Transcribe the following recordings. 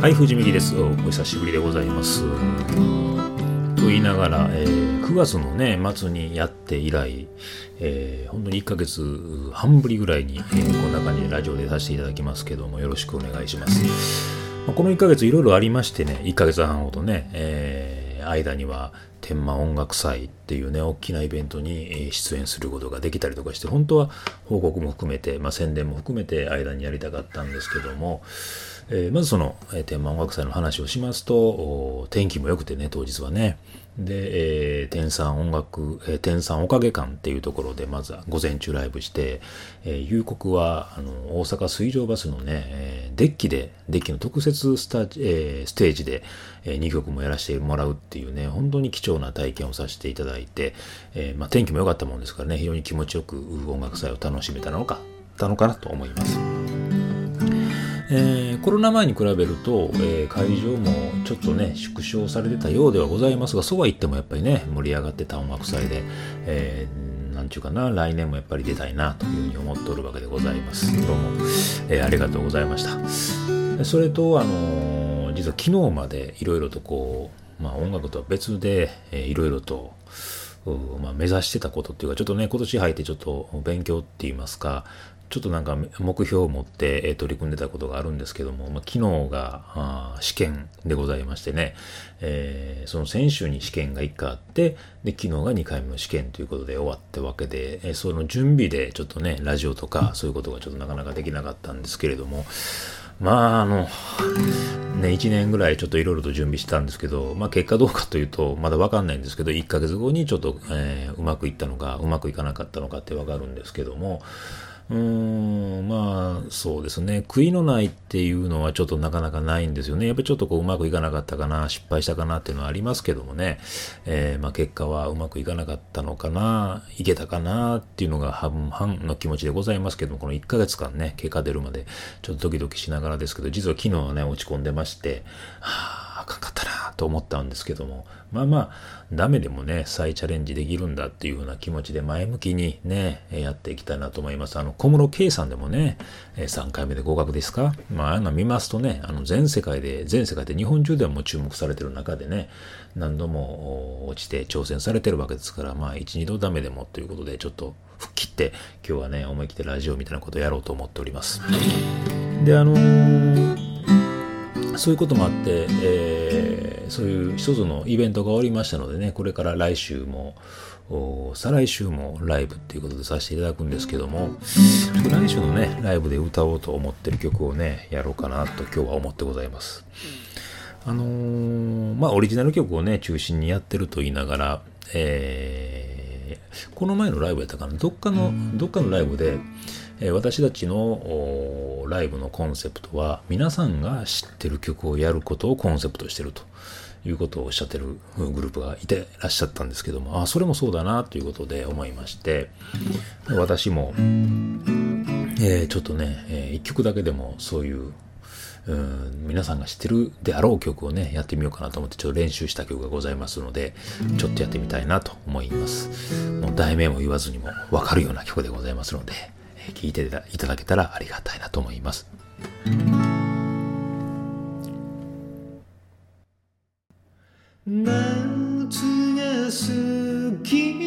はい藤美希です。お久しぶりでございます。と言いながら、えー、9月のね末にやって以来、えー、本当に1ヶ月半ぶりぐらいに、えー、こんな感じでラジオでさせていただきますけどもよろしくお願いします、まあ、この1ヶ月いろいろありましてね1ヶ月半ほどね、えー、間には天満音楽祭っていうね大きなイベントに出演することができたりとかして本当は報告も含めて、まあ、宣伝も含めて間にやりたかったんですけどもえー、まずその、えー、天満音楽祭の話をしますと、天気も良くてね、当日はね。で、えー、天山音楽、えー、天山おかげ館っていうところで、まずは午前中ライブして、えー、夕刻は、あの、大阪水上バスのね、えー、デッキで、デッキの特設スタジ、えー、ステージで、えー、2曲もやらせてもらうっていうね、本当に貴重な体験をさせていただいて、えー、まあ天気も良かったもんですからね、非常に気持ちよく音楽祭を楽しめたのか、たのかなと思います。えー、コロナ前に比べると、えー、会場もちょっとね縮小されてたようではございますがそうは言ってもやっぱりね盛り上がってた音楽祭で、えー、なんちゅうかな来年もやっぱり出たいなというふうに思っておるわけでございます。どうも、えー、ありがとうございました。それとあのー、実は昨日までいろいろとこう、まあ、音楽とは別でいろいろとまあ、目指してたことっていうか、ちょっとね、今年入ってちょっと勉強って言いますか、ちょっとなんか目標を持って取り組んでたことがあるんですけども、まあ、昨日が試験でございましてね、えー、その先週に試験が1回あって、で、昨日が2回目の試験ということで終わったわけで、えー、その準備でちょっとね、ラジオとかそういうことがちょっとなかなかできなかったんですけれども、まあ、あの、ね、1年ぐらいちょっといろいろと準備したんですけど、まあ結果どうかというと、まだわかんないんですけど、1ヶ月後にちょっと、えー、うまくいったのか、うまくいかなかったのかってわかるんですけども、うーん、まあ、そうですね。悔いのないっていうのはちょっとなかなかないんですよね。やっぱりちょっとこううまくいかなかったかな、失敗したかなっていうのはありますけどもね。えー、まあ結果はうまくいかなかったのかな、いけたかなっていうのが半々の気持ちでございますけども、この1ヶ月間ね、結果出るまでちょっとドキドキしながらですけど、実は昨日はね、落ち込んでまして、はああかんかったなと思ったんですけども、まあまあ、ダメでもね、再チャレンジできるんだっていうふうな気持ちで前向きにね、やっていきたいなと思います。あの、小室圭さんでもね、3回目で合格ですか？まあ、あの見ますとね、あの、全世界で、全世界で日本中ではもう注目されてる中でね、何度も落ちて挑戦されてるわけですから、まあ、1、2度ダメでもということで、ちょっと吹っ切って、今日はね、思い切ってラジオみたいなことをやろうと思っております。で、あのーそういうこともあって、えー、そういう一つのイベントが終わりましたのでね、これから来週も、再来週もライブっていうことでさせていただくんですけども、来週のね、ライブで歌おうと思ってる曲をね、やろうかなと今日は思ってございます。あのー、まあ、オリジナル曲をね、中心にやってると言いながら、えー、この前のライブやったかな、どっかの、どっかのライブで、え私たちのライブのコンセプトは皆さんが知ってる曲をやることをコンセプトしてると。いうことをおっしゃってるグループがいてらっしゃったんですけども。あそれもそうだなということで思いまして。私も、えー、ちょっとね、えー、一曲だけでもそういううん皆さんが知ってるであろう曲をねやってみようかなと思ってちょっと練習した曲がございますのでちょっとやってみたいなと思いますもう題名も言わずにもわかるような曲でございますので聞いていただけたらありがたいなと思います。夏が好き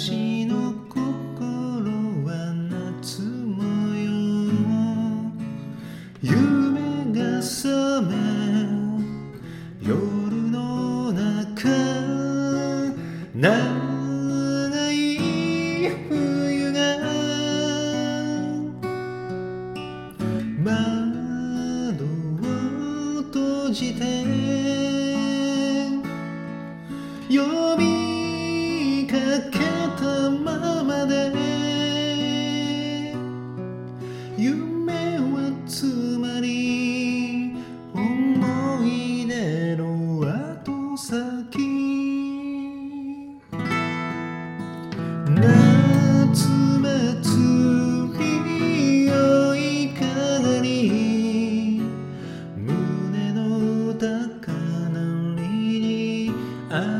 私の心は夏模様夢が覚め夜の中長い冬が窓を閉じて I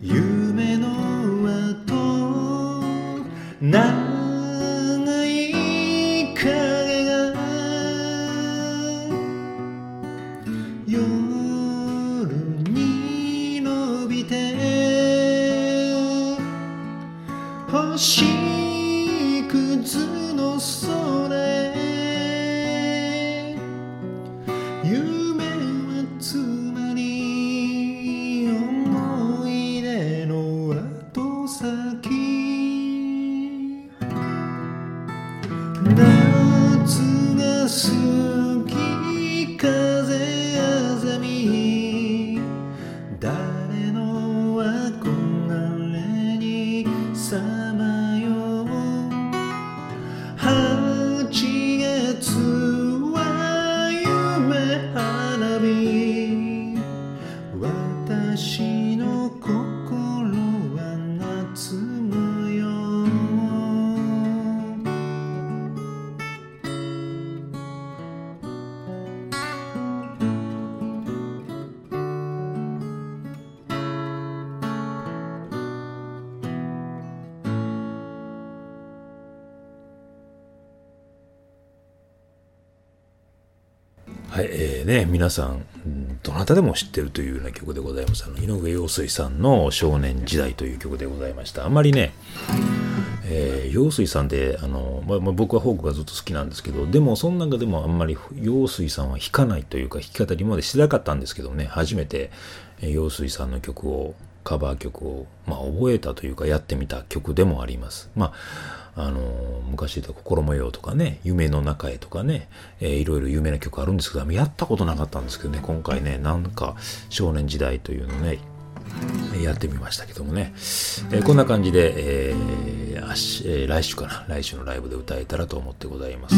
夢の後長い影が夜に伸びて星屑の空へはい、えーね、皆さん、どなたでも知ってるというような曲でございます。あの井上陽水さんの少年時代という曲でございました。あんまりね、えー陽水さんで、あの、ま、ま僕はフォークがずっと好きなんですけど、でもその中でもあんまり陽水さんは弾かないというか、弾き語りまでしてなかったんですけどね、初めて陽水さんの曲を、カバー曲を、まあ、覚えたというか、やってみた曲でもあります。まあ、あの昔言った心模様とかね、夢の中へとかね、えーいろいろ有名な曲あるんですけど、やったことなかったんですけどね、今回ね、なんか少年時代というのね、やってみましたけどもね、えーこんな感じで、えーえ来週かな来週のライブで歌えたらと思ってございます。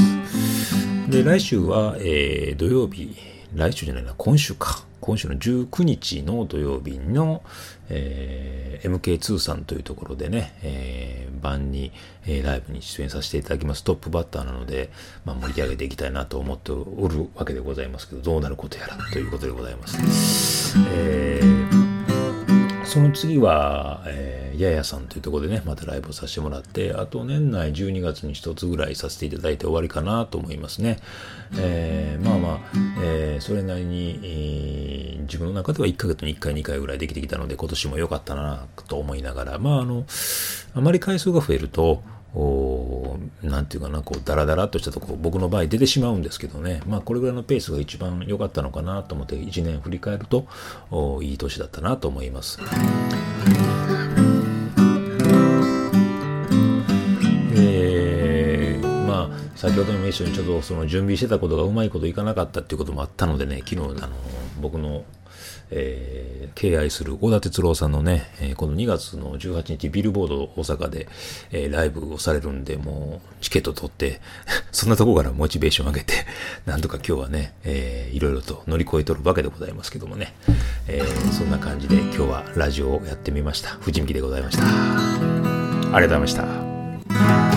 で来週は、えー土曜日来週じゃないな今週か。今週の19日の土曜日の、えー MK2 さんというところでね、えー晩に、えーライブに出演させていただきます。トップバッターなので、まあ、盛り上げていきたいなと思っておるわけでございますけどどうなることやらということでございます、えーその次は、えー、ややさんというところでね、またライブをさせてもらって、あと年内12月に一つぐらいさせていただいて終わりかなと思いますね。えーまあまあ、えーそれなりに、えー自分の中では1ヶ月に1回2回ぐらいできてきたので、今年も良かったなと思いながら、まああの、あまり回数が増えると、おなんていうかな、こう、ダラダラっとしたとこ、僕の場合出てしまうんですけどね、まあ、これぐらいのペースが一番良かったのかなと思って、1年振り返ると、いい年だったなと思います。先ほども一緒にちょっとその準備してたことがうまいこといかなかったっていうこともあったのでね、昨日、あの、僕の、えー敬愛する小田哲郎さんのね、えーこの2月の18日ビルボード大阪で、えーライブをされるんで、もうチケット取って、そんなところからモチベーション上げて、なんとか今日はね、えーいろいろと乗り越えとるわけでございますけどもね、えーそんな感じで今日はラジオをやってみました。藤見でございました。ありがとうございました。